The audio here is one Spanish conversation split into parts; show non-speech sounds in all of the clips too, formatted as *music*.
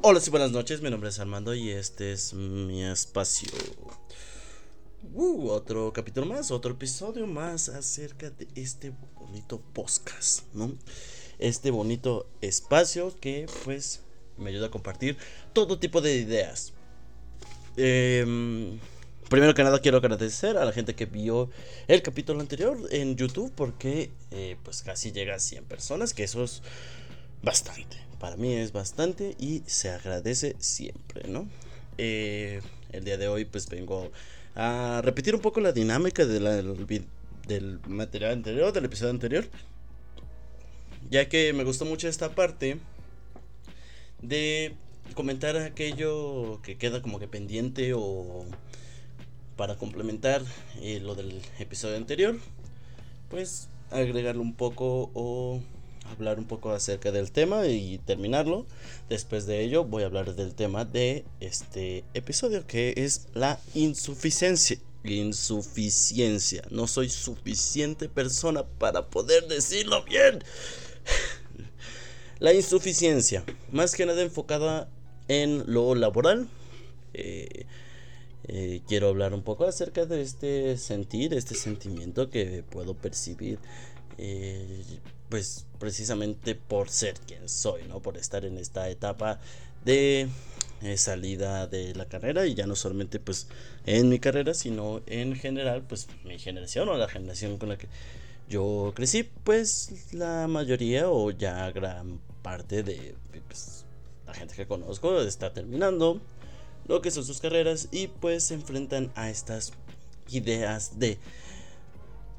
Hola y buenas noches, mi nombre es Armando y este es mi espacio. Uh, otro capítulo más, otro episodio más acerca de este bonito podcast, ¿no? Este bonito espacio que pues me ayuda a compartir todo tipo de ideas. Em, primero que nada quiero agradecer a la gente que vio el capítulo anterior en YouTube porque eh, pues casi llega a 100 personas, que eso es bastante. Para mí es bastante y se agradece siempre, ¿no? Eh, el día de hoy pues vengo a repetir un poco la dinámica de del material anterior, del episodio anterior. Ya que me gustó mucho esta parte de comentar aquello que queda como que pendiente o para complementar eh, lo del episodio anterior. Pues agregarlo un poco o hablar un poco acerca del tema y terminarlo. Después de ello voy a hablar del tema de este episodio que es la insuficiencia. Insuficiencia. No soy suficiente persona para poder decirlo bien. La insuficiencia, más que nada enfocada en lo laboral. Eh, eh, quiero hablar un poco acerca de este sentir, este sentimiento que puedo percibir eh, pues precisamente por ser quien soy, ¿no? Por estar en esta etapa de eh, salida de la carrera y ya no solamente pues en mi carrera, sino en general, pues mi generación o la generación con la que yo crecí, pues la mayoría o ya gran parte de pues, la gente que conozco está terminando lo que son sus carreras y pues se enfrentan a estas ideas de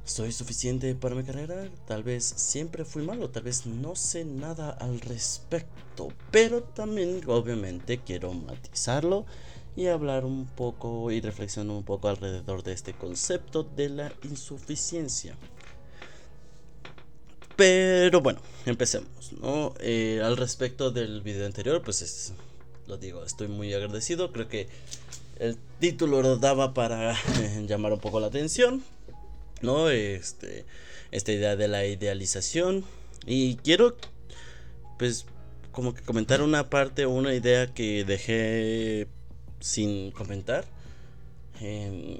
¿Soy suficiente para mi carrera? Tal vez siempre fui malo, tal vez no sé nada al respecto, pero también obviamente quiero matizarlo y hablar un poco y reflexionar un poco alrededor de este concepto de la insuficiencia. Pero bueno, empecemos, ¿no? Eh, al respecto del video anterior, pues es, lo digo, estoy muy agradecido, creo que el título lo daba para *laughs* llamar un poco la atención, ¿no? Este, esta idea de la idealización. Y quiero, pues, como que comentar una parte o una idea que dejé sin comentar. Eh,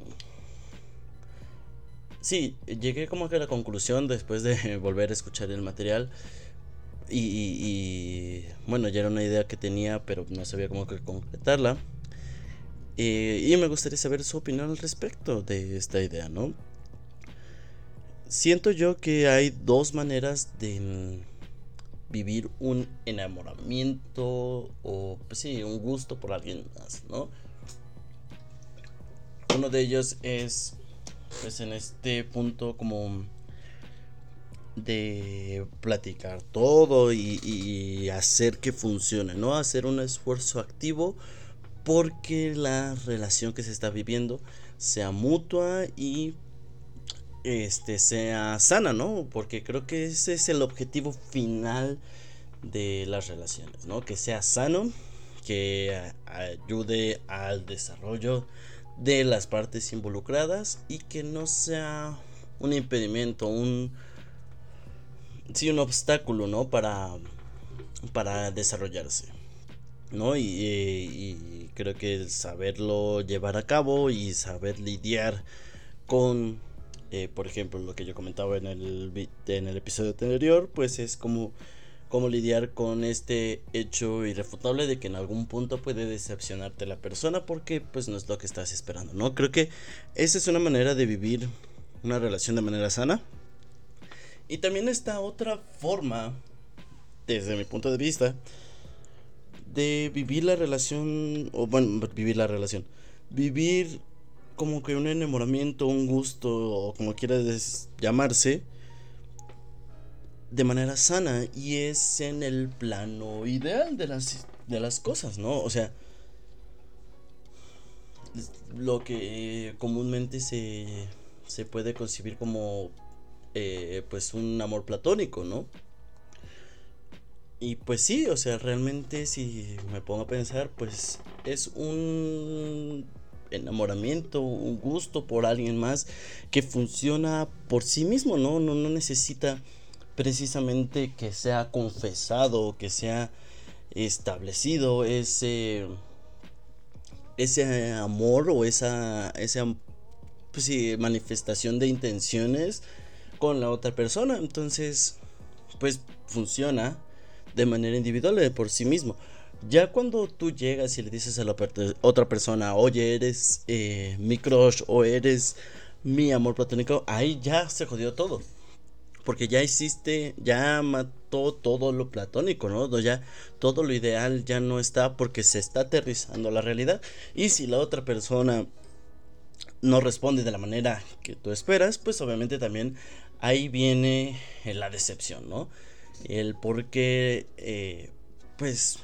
sí, llegué como que a la conclusión después de *laughs* volver a escuchar el material. Y, y, bueno, ya era una idea que tenía, pero no sabía cómo que concretarla. Eh, y me gustaría saber su opinión al respecto de esta idea, ¿no? Siento yo que hay dos maneras de vivir un enamoramiento o pues sí, un gusto por alguien más, ¿no? Uno de ellos es pues en este punto como de platicar todo y, y, hacer que funcione, ¿no? Hacer un esfuerzo activo porque la relación que se está viviendo sea mutua y este, sea sana, ¿no? Porque creo que ese es el objetivo final de las relaciones, ¿no? Que sea sano, que ayude al desarrollo de las partes involucradas y que no sea un impedimento, un sí un obstáculo, ¿no? Para para desarrollarse, ¿no? Y, y creo que saberlo llevar a cabo y saber lidiar con eh, por ejemplo, lo que yo comentaba en el, en el episodio anterior, pues es como, como lidiar con este hecho irrefutable de que en algún punto puede decepcionarte la persona porque pues no es lo que estás esperando, ¿no? Creo que esa es una manera de vivir una relación de manera sana. Y también está otra forma, desde mi punto de vista, de vivir la relación, o bueno, vivir la relación, vivir como que un enamoramiento, un gusto, o como quieras llamarse, de manera sana y es en el plano ideal de las, de las cosas, ¿no? O sea, lo que comúnmente se, se puede concebir como eh, pues un amor platónico, ¿no? Y pues sí, o sea, realmente si me pongo a pensar, pues es un enamoramiento, un gusto por alguien más que funciona por sí mismo, ¿no? No, no necesita precisamente que sea confesado, que sea establecido ese ese amor o esa esa pues manifestación de intenciones con la otra persona entonces pues funciona de manera individual de por sí mismo ya cuando tú llegas y le dices a la otra persona, oye, eres eh, mi crush o eres mi amor platónico, ahí ya se jodió todo. Porque ya hiciste, ya mató todo lo platónico, ¿no? Ya todo lo ideal ya no está porque se está aterrizando la realidad. Y si la otra persona no responde de la manera que tú esperas, pues obviamente también ahí viene la decepción, ¿no? El por qué, eh, pues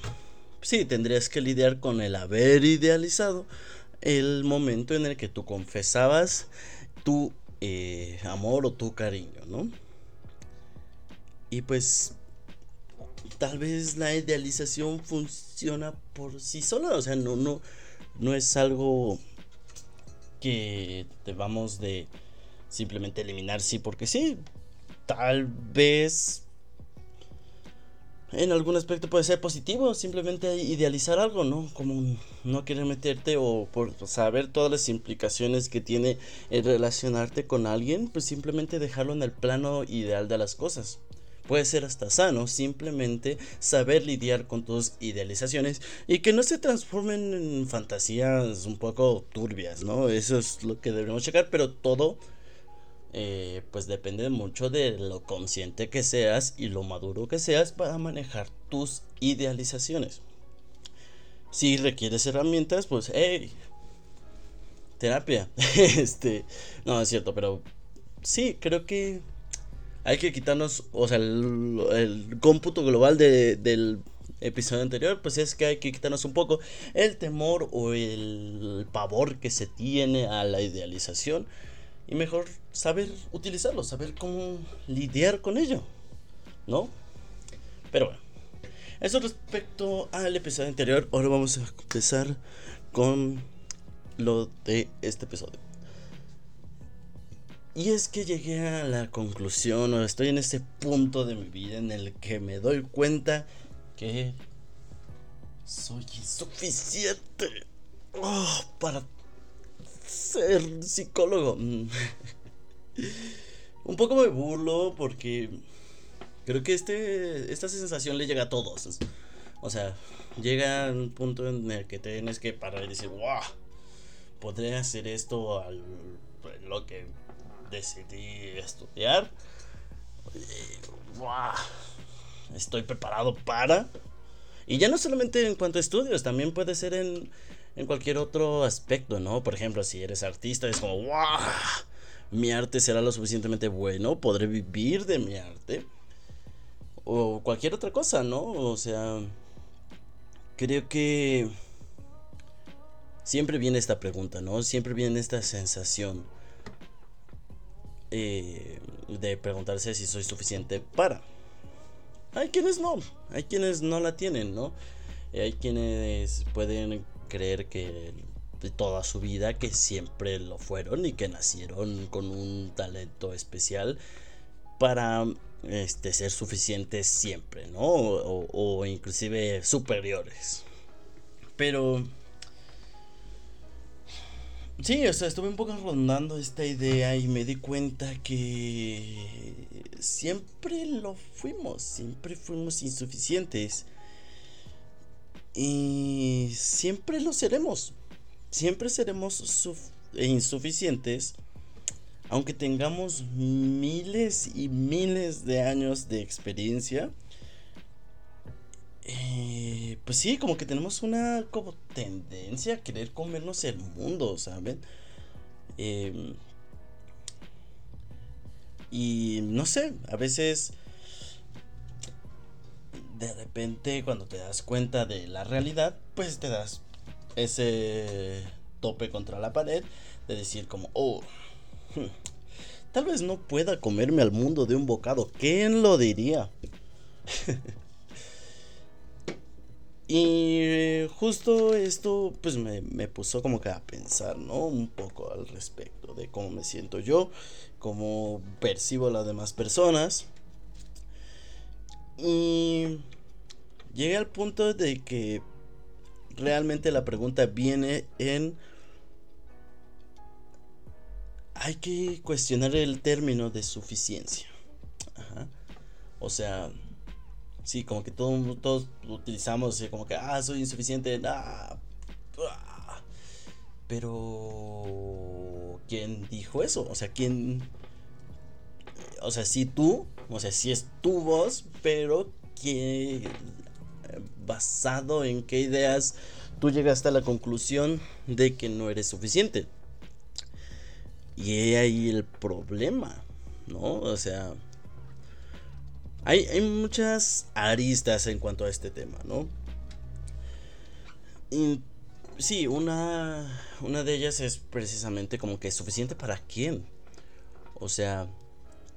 sí, tendrías que lidiar con el haber idealizado el momento en el que tú confesabas tu eh, amor o tu cariño, ¿no? Y pues tal vez la idealización funciona por sí sola, o sea, no, no, no es algo que debamos de simplemente eliminar sí porque sí. Tal vez en algún aspecto puede ser positivo, simplemente idealizar algo, ¿no? Como no querer meterte o por saber todas las implicaciones que tiene el relacionarte con alguien, pues simplemente dejarlo en el plano ideal de las cosas. Puede ser hasta sano, simplemente saber lidiar con tus idealizaciones y que no se transformen en fantasías un poco turbias, ¿no? Eso es lo que debemos checar, pero todo eh, pues depende mucho de lo consciente que seas y lo maduro que seas para manejar tus idealizaciones. Si requieres herramientas, pues, hey, terapia. *laughs* este, no, es cierto, pero sí, creo que hay que quitarnos, o sea, el, cómputo global del episodio anterior, pues es que hay que quitarnos un poco el temor o el pavor que se tiene a la idealización y mejor saber utilizarlo, saber cómo lidiar con ello, ¿no? Pero bueno, eso respecto al episodio anterior, ahora vamos a empezar con lo de este episodio. Y es que llegué a la conclusión, o estoy en ese punto de mi vida en el que me doy cuenta que soy insuficiente oh, para ser psicólogo. Mm. *laughs* un poco me burlo porque creo que este, esta sensación le llega a todos. O sea, llega un punto en el que tienes que parar y decir, wow, podré hacer esto al lo que decidí estudiar. Wow, estoy preparado para. Y ya no solamente en cuanto a estudios, también puede ser en en cualquier otro aspecto, ¿no? Por ejemplo, si eres artista, es como, ¡wow! Mi arte será lo suficientemente bueno, podré vivir de mi arte. O cualquier otra cosa, ¿no? O sea, creo que siempre viene esta pregunta, ¿no? Siempre viene esta sensación eh, de preguntarse si soy suficiente para. Hay quienes no, hay quienes no la tienen, ¿no? Hay quienes pueden creer que de toda su vida que siempre lo fueron y que nacieron con un talento especial para este, ser suficientes siempre, ¿no? O, inclusive superiores. Pero... Sí, o sea, estuve un poco rondando esta idea y me di cuenta que siempre lo fuimos, siempre fuimos insuficientes. Y siempre lo seremos. Siempre seremos insuficientes. Aunque tengamos miles y miles de años de experiencia. Eh, pues sí, como que tenemos una como tendencia a querer comernos el mundo, ¿saben? Em, y no sé, a veces de repente cuando te das cuenta de la realidad, pues te das ese tope contra la pared de decir como, oh, hmm, tal vez no pueda comerme al mundo de un bocado, ¿quién lo diría? *laughs* y justo esto pues me, me, puso como que a pensar, ¿no? Un poco al respecto de cómo me siento yo, cómo percibo a las demás personas y llegué al punto de que realmente la pregunta viene en... Hay que cuestionar el término de suficiencia. O sea, sí, como que todo, todos utilizamos como que, ah, soy insuficiente, ah, pero, ¿quién dijo eso? O sea, ¿quién... O sea, sí tú, o sea, sí es tu voz, pero ¿qué, basado en qué ideas tú llegaste a la conclusión de que no eres suficiente. Y ahí el problema, ¿no? O sea, hay, hay muchas aristas en cuanto a este tema, ¿no? Y, sí, una, una de ellas es precisamente como que suficiente para quién. O sea,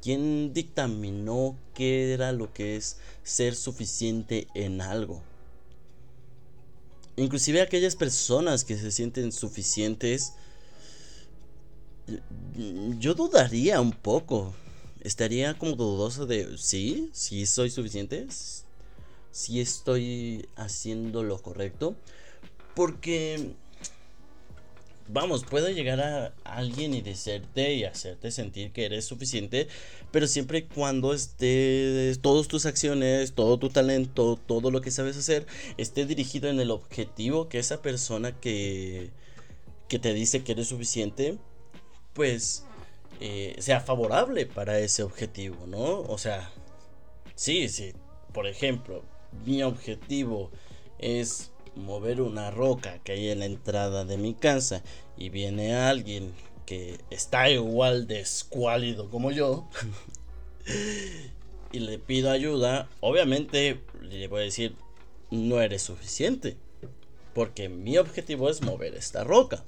¿quién dictaminó qué era lo que es ser suficiente en algo? Inclusive aquellas personas que se sienten suficientes, yo dudaría un poco. Estaría como dudoso de, sí, sí soy suficiente, sí estoy haciendo lo correcto. Porque vamos, puede llegar a alguien y decirte y hacerte sentir que eres suficiente, pero siempre y cuando estés, todas tus acciones, todo tu talento, todo lo que sabes hacer, esté dirigido en el objetivo que esa persona que, que te dice que eres suficiente, pues eh, sea favorable para ese objetivo, ¿no? O sea, sí, sí, por ejemplo, mi objetivo es mover una roca que hay en la entrada de mi casa y viene alguien que está igual de escuálido como yo *laughs* y le pido ayuda, obviamente le voy a decir, no eres suficiente. Porque mi objetivo es mover esta roca.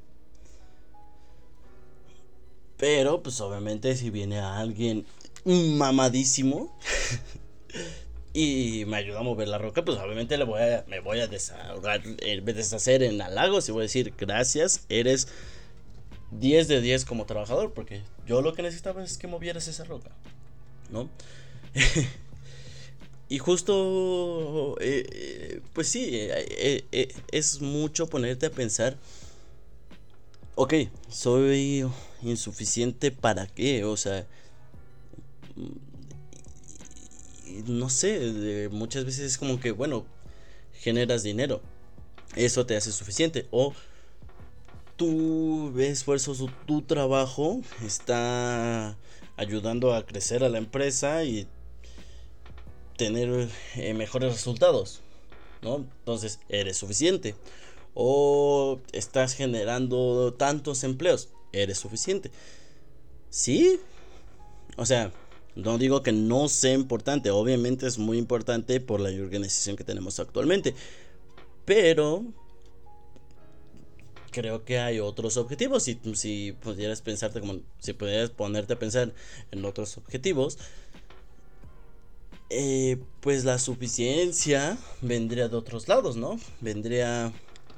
Pero, pues obviamente si viene alguien mamadísimo *laughs* y me ayuda a mover la roca, pues obviamente le voy a, me voy a desahogar, eh, deshacer en halagos y voy a decir gracias, eres 10 de 10 como trabajador, porque yo lo que necesitaba es que movieras esa roca, ¿no? *laughs* y justo, eh, eh, pues sí, es mucho ponerte a pensar, ok, soy insuficiente para qué, o sea no sé, muchas veces es como que, bueno, generas dinero. Eso te hace suficiente. O tu esfuerzo, tu trabajo está ayudando a crecer a la empresa y tener eh, mejores resultados. ¿no? Entonces, eres suficiente. O estás generando tantos empleos. Eres suficiente. Sí. O sea, no digo que no sea importante, obviamente es muy importante por la organización que tenemos actualmente. Pero creo que hay otros objetivos. Si, si pudieras pensarte como. Si pudieras ponerte a pensar en otros objetivos. Eh, pues la suficiencia vendría de otros lados, ¿no? Vendría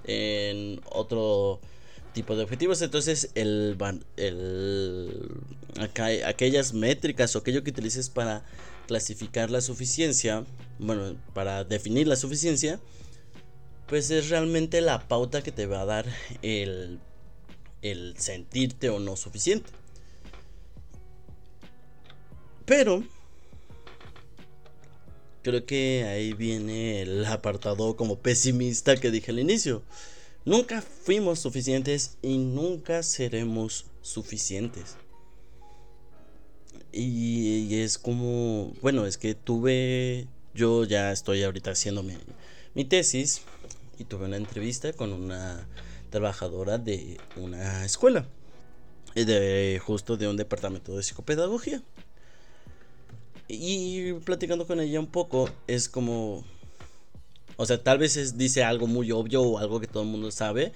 en otro tipo de objetivos. Entonces, el, el, aquellas métricas o aquello que utilices para clasificar la suficiencia, bueno, para definir la suficiencia, pues es realmente la pauta que te va a dar el sentirte o no suficiente. Pero, creo que ahí viene el apartado como pesimista que dije al inicio. Nunca fuimos suficientes y nunca seremos suficientes. Y, es como, bueno, es que tuve, yo ya estoy ahorita haciendo mi, tesis y tuve una entrevista con una trabajadora de una escuela, de justo de un departamento de psicopedagogía. Y platicando con ella un poco, es como, o sea, tal vez dice algo muy obvio o algo que todo el mundo sabe,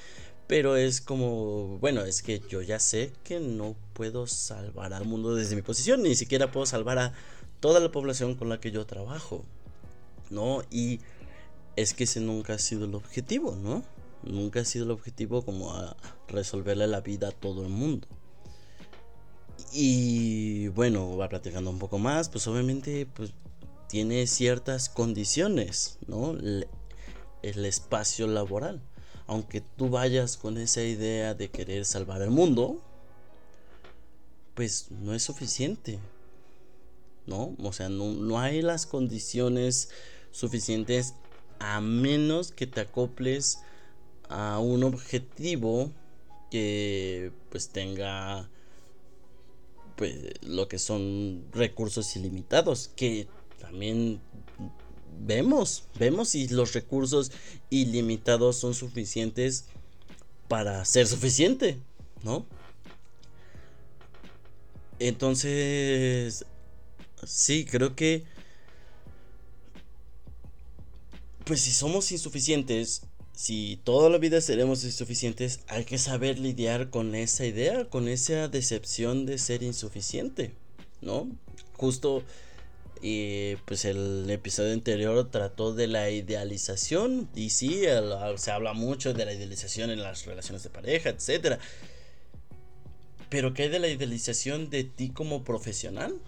pero es como, bueno, es que yo ya sé que no puedo salvar al mundo desde mi posición, ni siquiera puedo salvar a toda la población con la que yo trabajo, ¿no? Y es que ese nunca ha sido el objetivo, ¿no? Nunca ha sido el objetivo como a resolverle la vida a todo el mundo. Y bueno, va platicando un poco más, pues obviamente, pues tiene ciertas condiciones, ¿no? el espacio laboral. Aunque tú vayas con esa idea de querer salvar el mundo, pues no es suficiente. ¿No? O sea, no, no hay las condiciones suficientes a menos que te acoples a un objetivo que pues tenga pues lo que son recursos ilimitados que también vemos, vemos si los recursos ilimitados son suficientes para ser suficiente, ¿no? Entonces, sí, creo que, pues si somos insuficientes, si toda la vida seremos insuficientes, hay que saber lidiar con esa idea, con esa decepción de ser insuficiente, ¿no? Justo y pues el episodio anterior trató de la idealización. Y sí, se habla mucho de la idealización en las relaciones de pareja, etc. Pero ¿qué hay de la idealización de ti como profesional?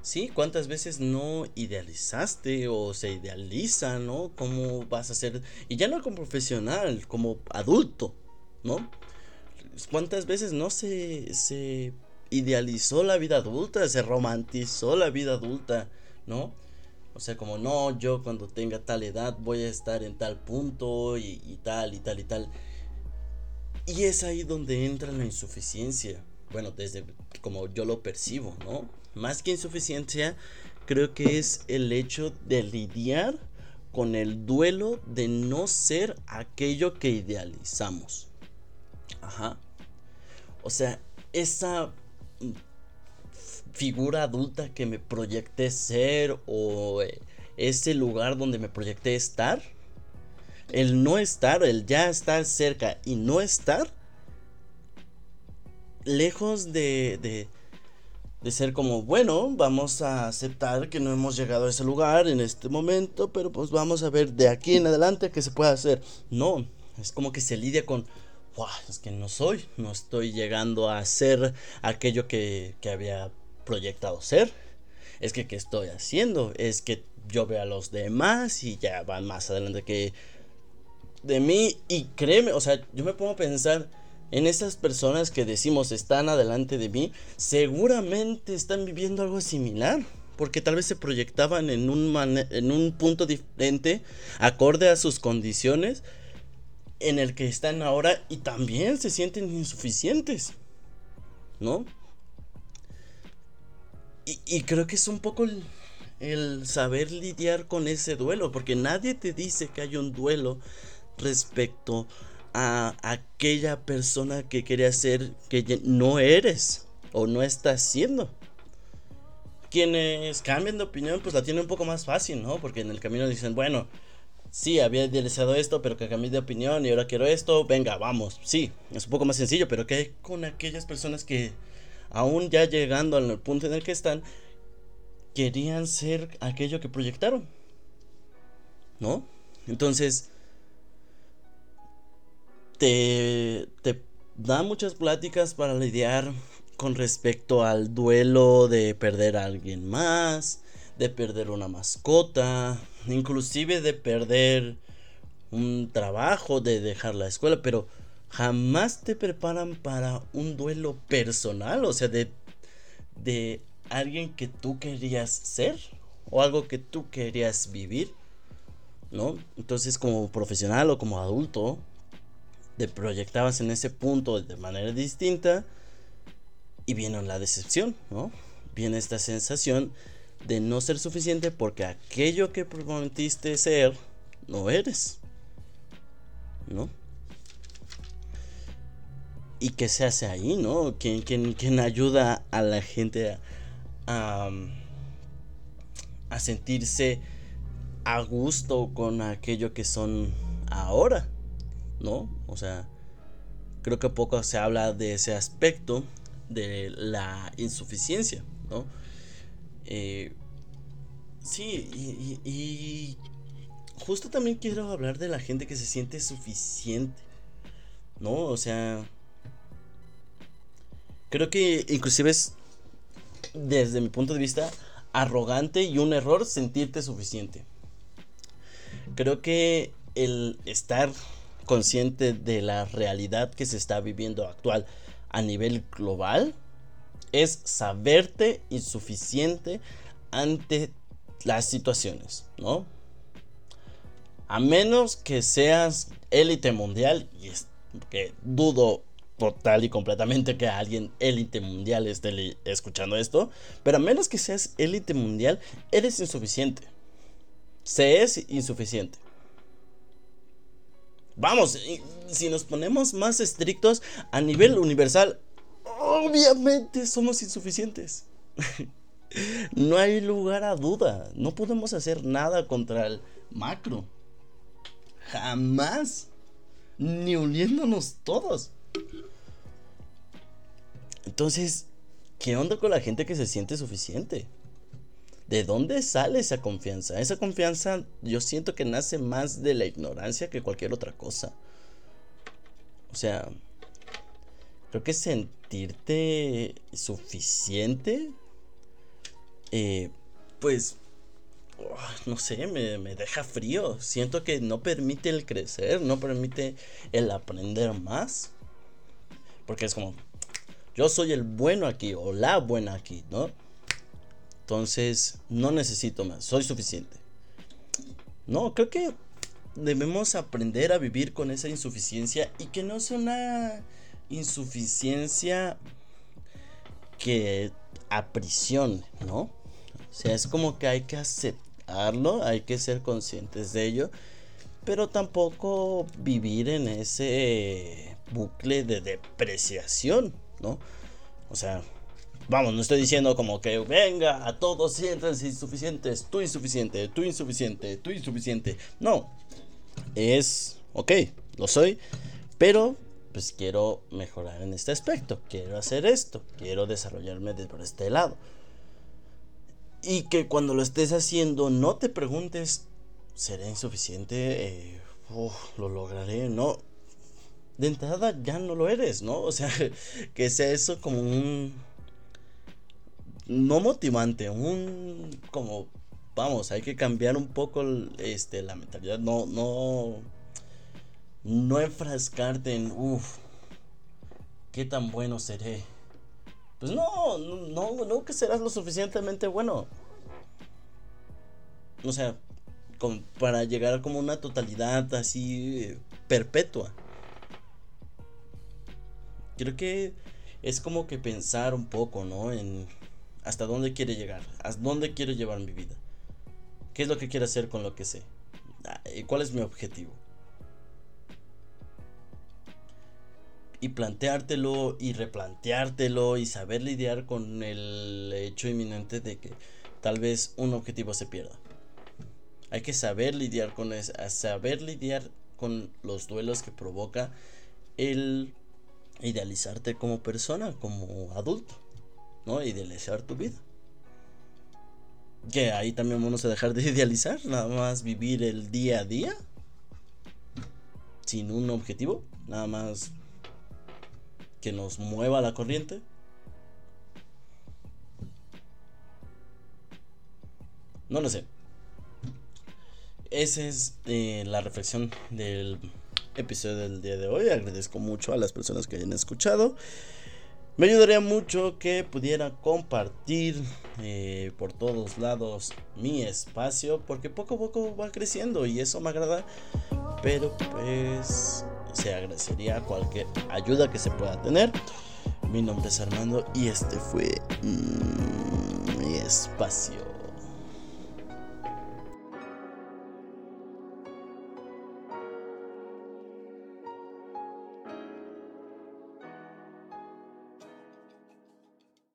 Sí, ¿cuántas veces no idealizaste o se idealiza, ¿no? ¿Cómo vas a ser? Y ya no como profesional, como adulto, ¿no? ¿Cuántas veces no se, se idealizó la vida adulta, se romantizó la vida adulta, ¿no? O sea, como no, yo cuando tenga tal edad voy a estar en tal punto y, tal y tal y tal. Y es ahí donde entra la insuficiencia. Bueno, desde como yo lo percibo, ¿no? Más que insuficiencia, creo que es el hecho de lidiar con el duelo de no ser aquello que idealizamos. Ajá. O sea, esa figura adulta que me proyecté ser o eh, ese lugar donde me proyecté estar. El no estar, el ya estar cerca y no estar, lejos de, de, de ser como, bueno, vamos a aceptar que no hemos llegado a ese lugar en este momento, pero pues vamos a ver de aquí en adelante qué se puede hacer. No, es como que se lidia con es que no soy, no estoy llegando a ser aquello que, había proyectado ser. Es que, ¿qué estoy haciendo? Es que yo veo a los demás y ya van más adelante que de mí. Y créeme, o sea, yo me pongo a pensar en esas personas que decimos están adelante de mí, seguramente están viviendo algo similar. Porque tal vez se proyectaban en un, en un punto diferente, acorde a sus condiciones, en el que están ahora y también se sienten insuficientes, ¿no? Y, creo que es un poco el, saber lidiar con ese duelo, porque nadie te dice que hay un duelo respecto a aquella persona que quería ser que no eres o no estás siendo. Quienes cambian de opinión, pues la tienen un poco más fácil, ¿no? Porque en el camino dicen, bueno, sí, había idealizado esto, pero que cambié de opinión y ahora quiero esto, venga, vamos. Sí, es un poco más sencillo, pero ¿qué hay con aquellas personas que aún ya llegando al punto en el que están, querían ser aquello que proyectaron? ¿No? Entonces, te, te da muchas pláticas para lidiar con respecto al duelo de perder a alguien más, de perder una mascota, inclusive de perder un trabajo, de dejar la escuela, pero jamás te preparan para un duelo personal, o sea, de, de alguien que tú querías ser o algo que tú querías vivir, ¿no? Entonces como profesional o como adulto, te proyectabas en ese punto de manera distinta y viene la decepción, ¿no? Viene esta sensación de no ser suficiente porque aquello que prometiste ser no eres. ¿No? ¿Y qué se hace ahí, no? ¿Quién, quién, ayuda a la gente a, a sentirse a gusto con aquello que son ahora? ¿No? O sea, creo que poco se habla de ese aspecto de la insuficiencia, ¿no? Eh, sí, y, justo también quiero hablar de la gente que se siente suficiente. ¿No? O sea... Creo que inclusive es, desde mi punto de vista, arrogante y un error sentirte suficiente. Creo que el estar consciente de la realidad que se está viviendo actual a nivel global es saberte insuficiente ante las situaciones, ¿no? A menos que seas élite mundial, y es que dudo total y completamente que alguien élite mundial esté escuchando esto, pero a menos que seas élite mundial, eres insuficiente. Se es insuficiente. Vamos, si nos ponemos más estrictos a nivel universal, obviamente somos insuficientes. *laughs* no hay lugar a duda. No podemos hacer nada contra el macro. Jamás. Ni uniéndonos todos. Entonces, ¿qué onda con la gente que se siente suficiente? ¿De dónde sale esa confianza? Esa confianza yo siento que nace más de la ignorancia que cualquier otra cosa. O sea, creo que sentirte suficiente, eh, pues, no sé, me, me deja frío. Siento que no permite el crecer, no permite el aprender más. Porque es como, yo soy el bueno aquí o la buena aquí, ¿no? Entonces, no necesito más, soy suficiente. No, creo que debemos aprender a vivir con esa insuficiencia y que no sea una insuficiencia que aprisione, ¿no? O sea, es como que hay que aceptarlo, hay que ser conscientes de ello, pero tampoco vivir en ese bucle de depreciación, ¿no? O sea, Vamos, no estoy diciendo como que venga a todos siéntanse insuficientes, tú insuficiente, tú insuficiente, tú insuficiente. No, es, ok, lo soy, pero pues quiero mejorar en este aspecto, quiero hacer esto, quiero desarrollarme de por este lado. Y que cuando lo estés haciendo no te preguntes, ¿seré insuficiente? Eh, ¿Lo lograré? No. De entrada ya no lo eres, ¿no? O sea, *laughs* que sea eso como un no motivante, un como vamos, hay que cambiar un poco este la mentalidad, no no no enfrascarte en uff, qué tan bueno seré. Pues no, no, no que serás lo suficientemente bueno. O sea, para llegar como una totalidad así perpetua. Creo que es como que pensar un poco, ¿no? En hasta dónde quiere llegar, hasta dónde quiero llevar mi vida, qué es lo que quiero hacer con lo que sé, ah, cuál es mi objetivo. Y planteártelo y replanteártelo y saber lidiar con el hecho inminente de que tal vez un objetivo se pierda. Hay que saber lidiar con eso, saber lidiar con los duelos que provoca el idealizarte como persona, como adulto. ¿no? Idealizar tu vida. Que ahí también vamos a dejar de idealizar, nada más vivir el día a día. Sin un objetivo, nada más que nos mueva la corriente. No lo sé. Esa es eh, la reflexión del episodio del día de hoy. Agradezco mucho a las personas que hayan escuchado. Me ayudaría mucho que pudiera compartir eh, por todos lados mi espacio porque poco a poco va creciendo y eso me agrada. Pero pues se agradecería cualquier ayuda que se pueda tener. Mi nombre es Armando y este fue mm, mi espacio.